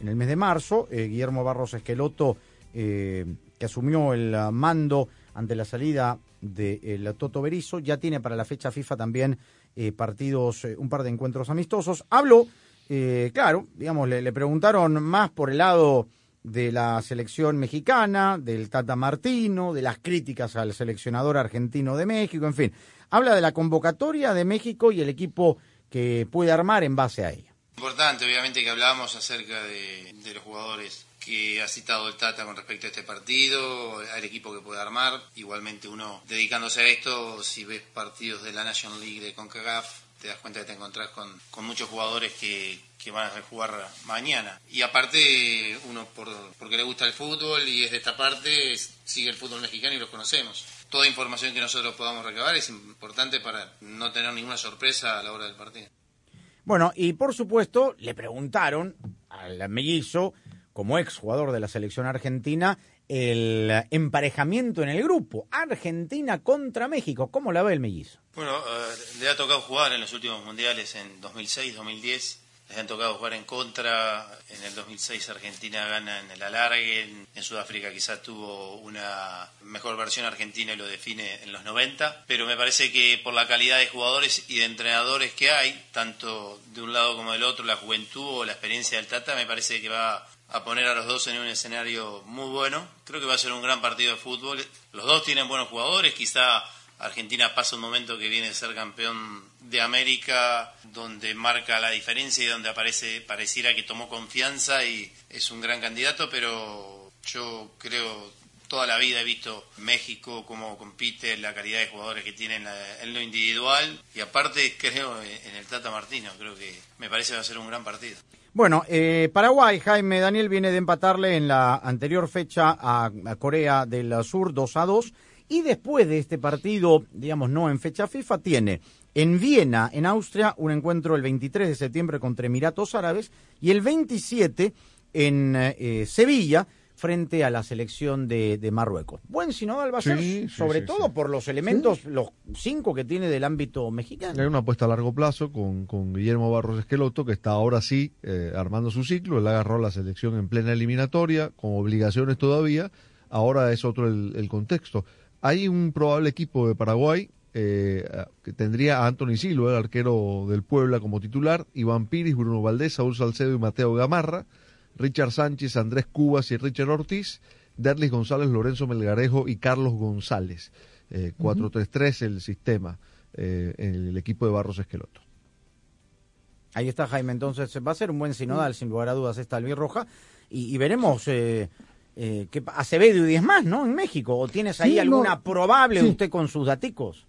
Speaker 1: en el mes de marzo. Eh, Guillermo Barros Esqueloto, eh, que asumió el mando ante la salida del Toto Berizo, ya tiene para la fecha FIFA también eh, partidos, eh, un par de encuentros amistosos. Habló, eh, claro, digamos, le preguntaron más por el lado de la selección mexicana, del Tata Martino, de las críticas al seleccionador argentino de México, en fin. Habla de la convocatoria de México y el equipo que puede armar en base a ella.
Speaker 21: Importante, obviamente, que hablábamos acerca de, los jugadores que ha citado el Tata con respecto a este partido, al equipo que puede armar. Igualmente uno dedicándose a esto, si ves partidos de la National League de CONCACAF, te das cuenta que te encontrás con, con muchos jugadores que, que van a jugar mañana. Y aparte, uno por, porque le gusta el fútbol y es de esta parte, sigue el fútbol mexicano y los conocemos. Toda información que nosotros podamos recabar es importante para no tener ninguna sorpresa a la hora del partido.
Speaker 1: Bueno, y por supuesto le preguntaron al mellizo, como ex jugador de la selección argentina, el emparejamiento en el grupo, Argentina contra México. ¿Cómo la ve el mellizo?
Speaker 21: Bueno, eh, le ha tocado jugar en los últimos mundiales en 2006, 2010. Les han tocado jugar en contra. En el 2006 Argentina gana en el alargue. En, en Sudáfrica quizás tuvo una mejor versión argentina y lo define en los 90. Pero me parece que por la calidad de jugadores y de entrenadores que hay, tanto de un lado como del otro, la juventud o la experiencia del Tata, me parece que va a poner a los dos en un escenario muy bueno. Creo que va a ser un gran partido de fútbol. Los dos tienen buenos jugadores, quizá Argentina pasa un momento que viene a ser campeón de América, donde marca la diferencia y donde aparece, pareciera que tomó confianza y es un gran candidato, pero yo creo toda la vida he visto México cómo compite, la calidad de jugadores que tiene en, la- en lo individual y aparte creo en el Tata Martino, creo que me parece va a ser un gran partido.
Speaker 1: Bueno, eh, Paraguay, Jaime Daniel viene de empatarle en la anterior fecha a, a Corea del Sur 2 a 2 y después de este partido, digamos no en fecha FIFA, tiene en Viena, en Austria, un encuentro el 23 de septiembre contra Emiratos Árabes y el 27 en eh, Sevilla frente a la selección de, de Marruecos. Buen sinodal va a ser,
Speaker 3: Sí,
Speaker 1: sobre
Speaker 3: sí,
Speaker 1: todo
Speaker 3: sí.
Speaker 1: por los elementos, los cinco que tiene del ámbito mexicano.
Speaker 3: Hay una apuesta a largo plazo con, con Guillermo Barros Esqueloto, que está ahora sí eh, armando su ciclo. Él agarró la selección en plena eliminatoria, con obligaciones todavía. Ahora es otro el, el contexto. Hay un probable equipo de Paraguay eh, que tendría a Anthony Silva, el arquero del Puebla, como titular, Iván Piris, Bruno Valdés, Saúl Salcedo y Mateo Gamarra, Richard Sánchez, Andrés Cubas y Richard Ortiz, Derlis González, Lorenzo Melgarejo y Carlos González. Eh, 4-3-3 el sistema eh, en el equipo de Barros Esqueloto.
Speaker 1: Ahí está Jaime, entonces va a ser un buen sinodal, sin lugar a dudas, esta albirroja. Y, y veremos eh, eh, pa- Acevedo y 10 más, ¿no? En México. ¿O tienes ahí
Speaker 2: Sí, no,
Speaker 1: alguna probable
Speaker 2: sí.
Speaker 1: usted con sus daticos?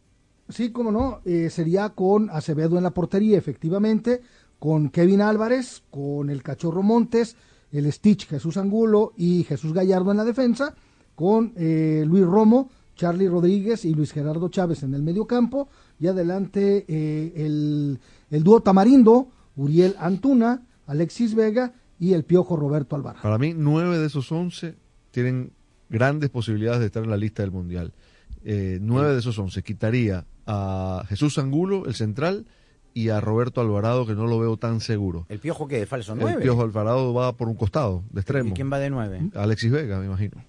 Speaker 2: Sí, cómo no, eh, sería con Acevedo en la portería, efectivamente, con Kevin Álvarez, con el Cachorro Montes, el Stitch Jesús Angulo y Jesús Gallardo en la defensa, con eh, Luis Romo, Charlie Rodríguez y Luis Gerardo Chávez en el medio campo, y adelante eh, el, el dúo Tamarindo, Uriel Antuna, Alexis Vega y el Piojo Roberto Alvarado.
Speaker 3: Para mí, nueve de esos once tienen grandes posibilidades de estar en la lista del Mundial. Eh, nueve de esos once. Quitaría a Jesús Angulo, el central, y a Roberto Alvarado, que no lo veo tan seguro.
Speaker 1: ¿El Piojo qué? ¿De falso
Speaker 3: El
Speaker 1: 9?
Speaker 3: Piojo Alvarado va por un costado, de extremo.
Speaker 1: ¿Y quién va de 9?
Speaker 3: Alexis Vega, me imagino.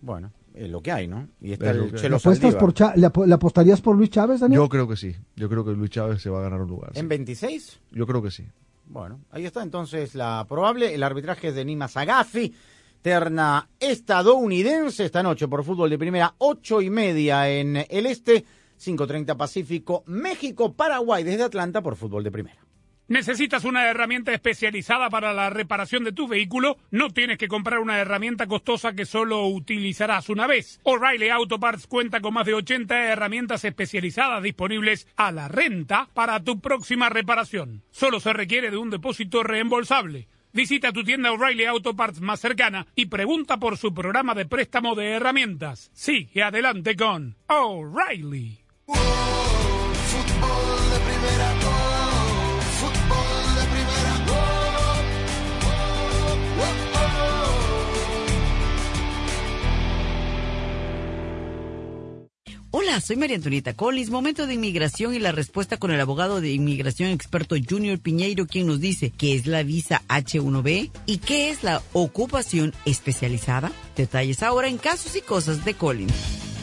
Speaker 1: Bueno, es lo que hay, ¿no? Y está
Speaker 3: Es
Speaker 1: el
Speaker 3: que.
Speaker 1: Chelo
Speaker 2: ¿Le, apuestas
Speaker 1: Saldívar.
Speaker 2: por Cha- le ap- le apostarías por Luis Chávez, Daniel?
Speaker 3: Yo creo que sí. Yo creo que Luis Chávez se va a ganar un lugar. sí.
Speaker 1: ¿En 26?
Speaker 3: Yo creo que sí.
Speaker 1: Bueno, ahí está entonces la probable. El arbitraje de Nima Sagafi. Terna estadounidense esta noche por fútbol de primera, ocho y media en el este, 5.30 Pacífico, México, Paraguay desde Atlanta por fútbol de primera.
Speaker 12: ¿Necesitas una herramienta especializada para la reparación de tu vehículo? No tienes que comprar una herramienta costosa que solo utilizarás una vez. O'Reilly Auto Parts cuenta con más de 80 herramientas especializadas disponibles a la renta para tu próxima reparación. Solo se requiere de un depósito reembolsable. Visita tu tienda O'Reilly Auto Parts más cercana y pregunta por su programa de préstamo de herramientas. Sigue adelante con O'Reilly.
Speaker 14: Hola, soy María Antonieta Collins. Momento de inmigración y la respuesta con el abogado de inmigración experto Junior Piñeiro, quien nos dice qué es la visa H1B y qué es la ocupación especializada. Detalles ahora en casos y cosas de Collins.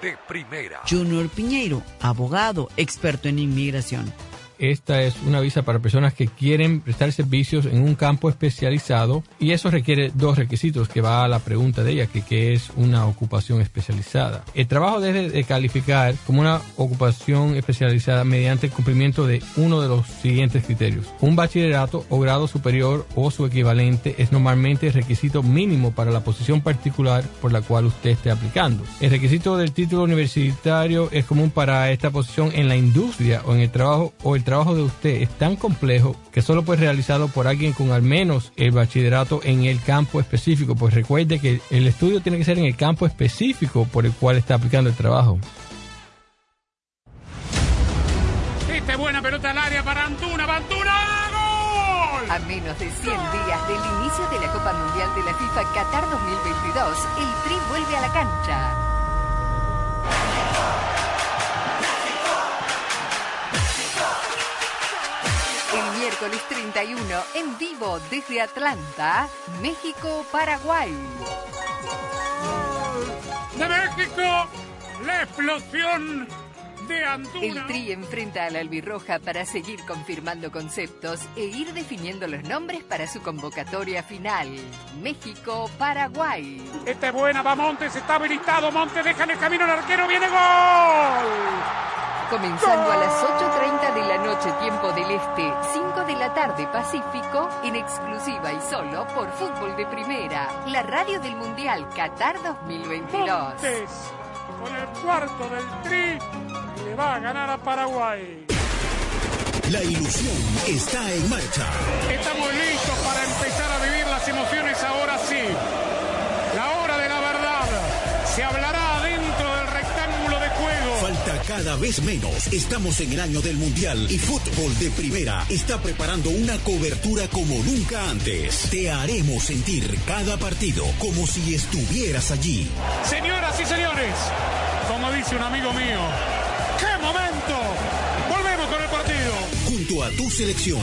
Speaker 9: de primera.
Speaker 14: Junior Piñeiro, abogado, experto en inmigración.
Speaker 22: Esta es una visa para personas que quieren prestar servicios en un campo especializado y eso requiere dos requisitos que va a la pregunta de ella, que, es una ocupación especializada. El trabajo debe de calificar como una ocupación especializada mediante el cumplimiento de uno de los siguientes criterios. Un bachillerato o grado superior o su equivalente es normalmente el requisito mínimo para la posición particular por la cual usted esté aplicando. El requisito del título universitario es común para esta posición en la industria o en el trabajo o el trabajo de usted es tan complejo que solo puede realizado por alguien con al menos el bachillerato en el campo específico, pues recuerde que el estudio tiene que ser en el campo específico por el cual está aplicando el trabajo.
Speaker 12: Esta es buena pelota al área para Antuna. ¡Va Antuna! ¡Gol!
Speaker 4: A menos de 100 días del inicio de la Copa Mundial de la FIFA Qatar 2022, el Tri vuelve a la cancha. Miércoles 31, en vivo desde Atlanta, México-Paraguay.
Speaker 23: México, la explosión de Antuna.
Speaker 4: El Tri enfrenta a la Albirroja para seguir confirmando conceptos e ir definiendo los nombres para su convocatoria final. México-Paraguay.
Speaker 23: Esta es buena, va Montes, está habilitado. Montes deja en el camino al arquero, viene gol.
Speaker 4: Comenzando a las 8.30 de la noche, tiempo del Este, 5 de la tarde, Pacífico, en exclusiva y solo por Fútbol de Primera, la radio del Mundial Qatar 2022.
Speaker 23: Montes, con el cuarto del Tri, le va a ganar a Paraguay.
Speaker 24: La ilusión está en marcha.
Speaker 23: Estamos listos para empezar a vivir las emociones ahora sí. La hora de la verdad se hablará
Speaker 24: cada vez menos. Estamos en el año del Mundial y Fútbol de Primera está preparando una cobertura como nunca antes. Te haremos sentir cada partido como si estuvieras allí.
Speaker 23: Señoras y señores, como dice un amigo mío, ¡qué momento! Volvemos con el partido.
Speaker 24: Junto a tu selección,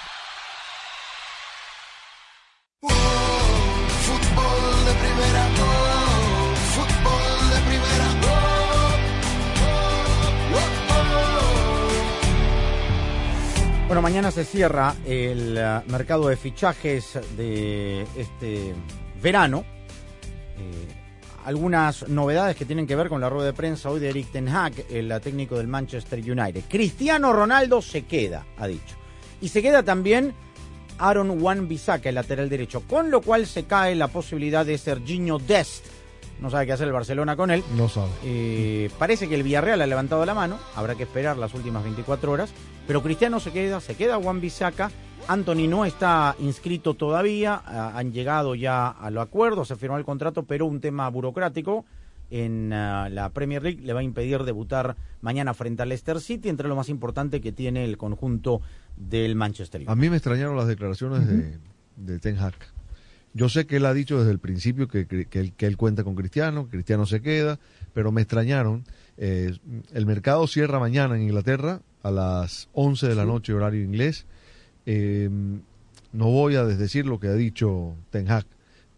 Speaker 1: Mañana se cierra el eh, mercado de fichajes de este verano. Eh, algunas novedades que tienen que ver con la rueda de prensa hoy de Eric Ten Hag, el técnico del Manchester United. Cristiano Ronaldo se queda, ha dicho. Y se queda también Aaron Wan Bissaka, el lateral derecho, con lo cual se cae la posibilidad de Serginho Dest. No sabe qué hacer el Barcelona con él.
Speaker 3: No sabe.
Speaker 1: Eh, parece que el Villarreal ha levantado la mano, habrá que esperar las últimas 24 horas, pero Cristiano se queda, se queda Juan Bisaca. Anthony no está inscrito todavía, ah, han llegado ya a los acuerdos, se firmó el contrato, pero un tema burocrático en ah, la Premier League le va a impedir debutar mañana frente al Leicester City, entre lo más importante que tiene el conjunto del Manchester United.
Speaker 3: A mí me extrañaron las declaraciones de, de Ten Hag. Yo sé que él ha dicho desde el principio que, que, que él, que él cuenta con Cristiano, que Cristiano se queda, pero me extrañaron. Eh, el mercado cierra mañana en Inglaterra a las 11 de la noche, horario inglés. Eh, no voy a desdecir lo que ha dicho Ten Hag,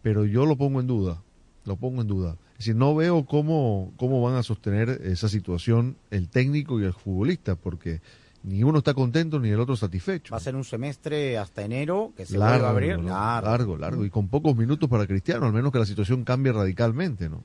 Speaker 3: pero yo lo pongo en duda, lo pongo en duda. Es decir, no veo cómo, cómo van a sostener esa situación el técnico y el futbolista, porque ni uno está contento ni el otro satisfecho.
Speaker 1: Va a ser un semestre hasta enero que se
Speaker 3: largo,
Speaker 1: a abrir.
Speaker 3: ¿no?
Speaker 1: Largo.
Speaker 3: largo, largo, y con pocos minutos para Cristiano, al menos que la situación cambie radicalmente, ¿no?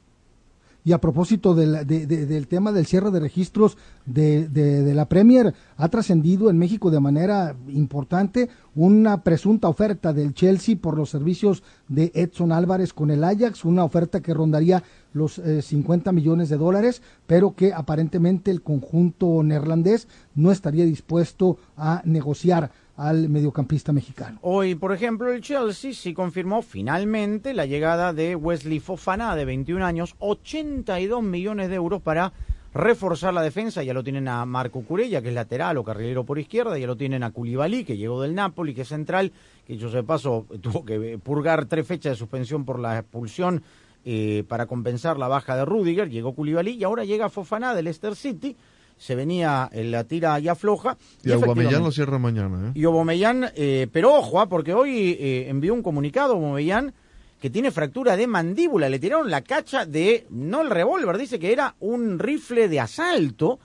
Speaker 2: Y a propósito del, de- de- del tema del cierre de registros de, la Premier, ha trascendido en México de manera importante una presunta oferta del Chelsea por los servicios de Edson Álvarez con el Ajax, una oferta que rondaría los eh, 50 millones de dólares, pero que aparentemente el conjunto neerlandés no estaría dispuesto a negociar al mediocampista mexicano.
Speaker 1: Hoy, por ejemplo, el Chelsea sí confirmó finalmente la llegada de Wesley Fofana, de 21 años, 82 millones de euros para reforzar la defensa. Ya lo tienen a Marco Curella, que es lateral o carrilero por izquierda, ya lo tienen a Koulibaly, que llegó del Napoli, que es central, que yo de paso tuvo que purgar tres fechas de suspensión por la expulsión eh, para compensar la baja de Rudiger, llegó Koulibaly y ahora llega Fofana del Leicester City. Se venía en la tira ya floja.
Speaker 3: Y Aubameyang
Speaker 1: efectivamente-
Speaker 3: lo cierra mañana, ¿eh?
Speaker 1: y Aubameyang, eh, pero ojo, ah, porque hoy eh, envió un comunicado Aubameyang que tiene fractura de mandíbula. Le tiraron la cacha de, no el revólver, dice que era un rifle de asalto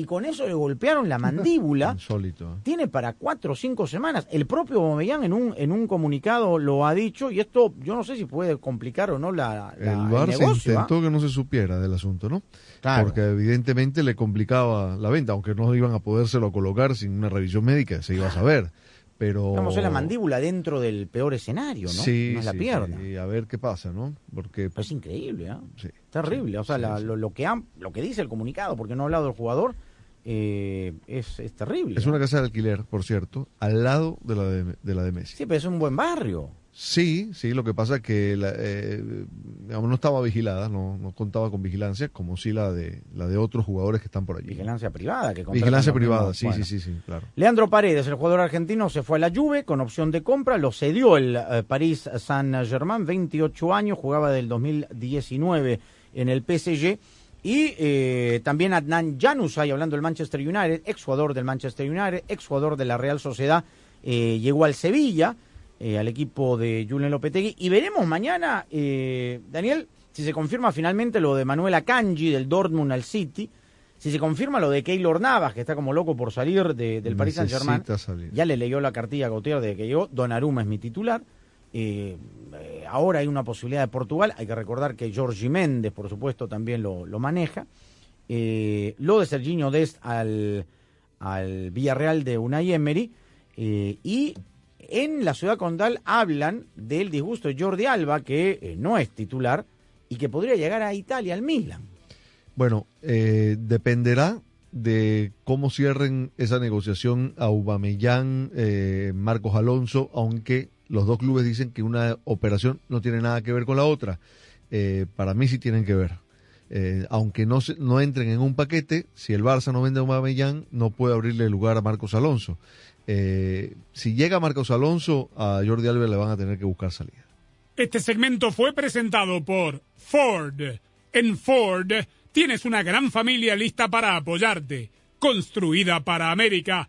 Speaker 1: y con eso le golpearon la mandíbula.
Speaker 3: Insólito. ¿eh?
Speaker 1: Tiene para cuatro o cinco semanas. El propio Aubameyang en un, en un comunicado lo ha dicho y esto yo no sé si puede complicar o no la, la-
Speaker 3: El se
Speaker 1: negocio. ¿ah?
Speaker 3: intentó que no se supiera del asunto, ¿no?
Speaker 1: Claro.
Speaker 3: Porque evidentemente le complicaba la venta, aunque no iban a podérselo colocar sin una revisión médica, se iba a saber. Pero...
Speaker 1: Vamos a la mandíbula dentro del peor escenario, ¿no?
Speaker 3: Sí,
Speaker 1: no es la
Speaker 3: sí,
Speaker 1: pierna.
Speaker 3: sí, a ver qué pasa, ¿no? Porque
Speaker 1: es increíble, ¿ah?
Speaker 3: Sí.
Speaker 1: Terrible. O sea, la- Lo, lo que lo que dice el comunicado, porque no ha hablado el jugador, eh, es, es terrible.
Speaker 3: es una casa de alquiler, por cierto, al lado de la de, de la de Messi.
Speaker 1: Sí, pero es un buen barrio.
Speaker 25: Sí, sí, lo que pasa es que la, eh, digamos, no estaba vigilada, no, no contaba con vigilancia, como sí la de la de otros jugadores que están por allí.
Speaker 1: Vigilancia privada. que
Speaker 25: Vigilancia privada, sí,
Speaker 1: Bueno.
Speaker 25: sí, sí, sí, claro.
Speaker 1: Leandro Paredes, el jugador argentino, se fue a la Juve con opción de compra, lo cedió el eh, París Saint-Germain, 28 años, jugaba del 2019 en el PSG. Y eh, también Adnan Januzaj, hablando del Manchester United, ex jugador del Manchester United, ex jugador de la Real Sociedad, eh, llegó al Sevilla, eh, al equipo de Julen Lopetegui. Y veremos mañana, eh, Daniel, si se confirma finalmente lo de Manuel Akanji del Dortmund al City, si se confirma lo de Keylor Navas, que está como loco por salir de- del Paris Saint-Germain. Ya le leyó la cartilla a Gautier de que llegó. Donnarumma es mi titular. Eh, ahora hay una posibilidad de Portugal. Hay que recordar que Jorge Méndez, por supuesto, también lo, maneja. Eh, lo de Serginho Dest al, al Villarreal de Unai Emery. Eh, y en la ciudad condal hablan del disgusto de Jordi Alba, que no es titular y que podría llegar a Italia, al Milan.
Speaker 25: Bueno, dependerá de cómo cierren esa negociación a eh, Marcos Alonso, aunque los dos clubes dicen que una operación no tiene nada que ver con la otra. Eh, para mí sí tienen que ver. Eh, aunque no, se- no entren en un paquete, si el Barça no vende a Aubameyang, no puede abrirle lugar a Marcos Alonso. Eh, si llega Marcos Alonso, a Jordi Alba le van a tener que buscar salida.
Speaker 12: Este segmento fue presentado por Ford. En Ford tienes una gran familia lista para apoyarte. Construida para América.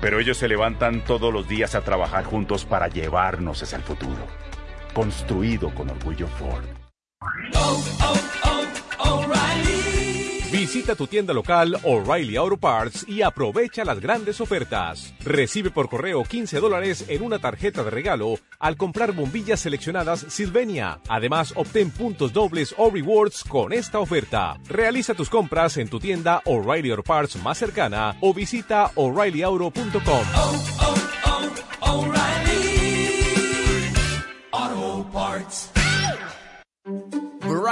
Speaker 5: pero ellos se levantan todos los días a trabajar juntos para llevarnos hacia el futuro. Construido con orgullo Ford.
Speaker 19: Visita tu tienda local O'Reilly Auto Parts y aprovecha las grandes ofertas. Recibe por correo 15 dólares en una tarjeta de regalo al comprar bombillas seleccionadas Sylvania. Además, obtén puntos dobles o rewards con esta oferta. Realiza tus compras en tu tienda O'Reilly Auto Parts más cercana o visita o'ReillyAuto.com.
Speaker 20: Auto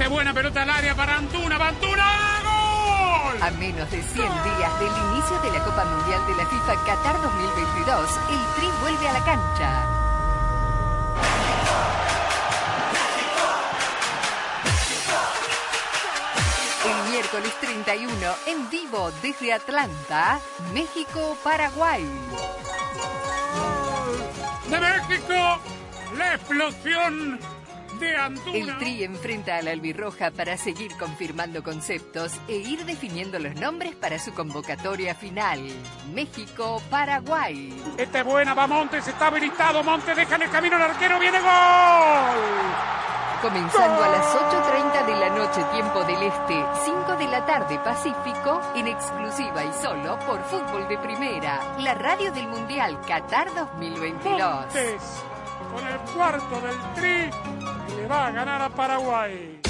Speaker 12: Esta es buena pelota al área para Antuna. ¡Antuna! ¡Gol!
Speaker 4: A menos de 100 días del inicio de la Copa Mundial de la FIFA Qatar 2022, el Tri vuelve a la cancha. El miércoles 31, en vivo desde Atlanta, México-Paraguay.
Speaker 12: ¡De México! ¡La explosión de Antuna!
Speaker 4: El Tri enfrenta a la albirroja para seguir confirmando conceptos e ir definiendo los nombres para su convocatoria final. México-Paraguay.
Speaker 12: Esta es buena, va Montes, está habilitado. Montes deja en el camino al arquero, viene gol.
Speaker 4: Comenzando a las 8.30 de la noche, tiempo del Este, 5 de la tarde, Pacífico, en exclusiva y solo por Fútbol de Primera, la radio del Mundial Qatar 2022.
Speaker 12: Montes, con el cuarto del tri, le va a ganar a Paraguay.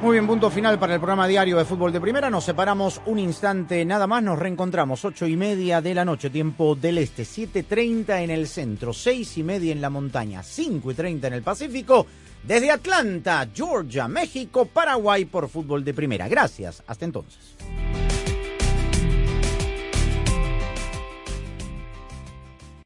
Speaker 1: Muy bien, punto final para el programa diario de fútbol de primera. Nos separamos un instante nada más. Nos reencontramos ocho y media de la noche, tiempo del este, 7.30 en el centro, seis y media en la montaña, cinco y treinta en el Pacífico. Desde Atlanta, Georgia, México, Paraguay por fútbol de primera. Gracias. Hasta entonces.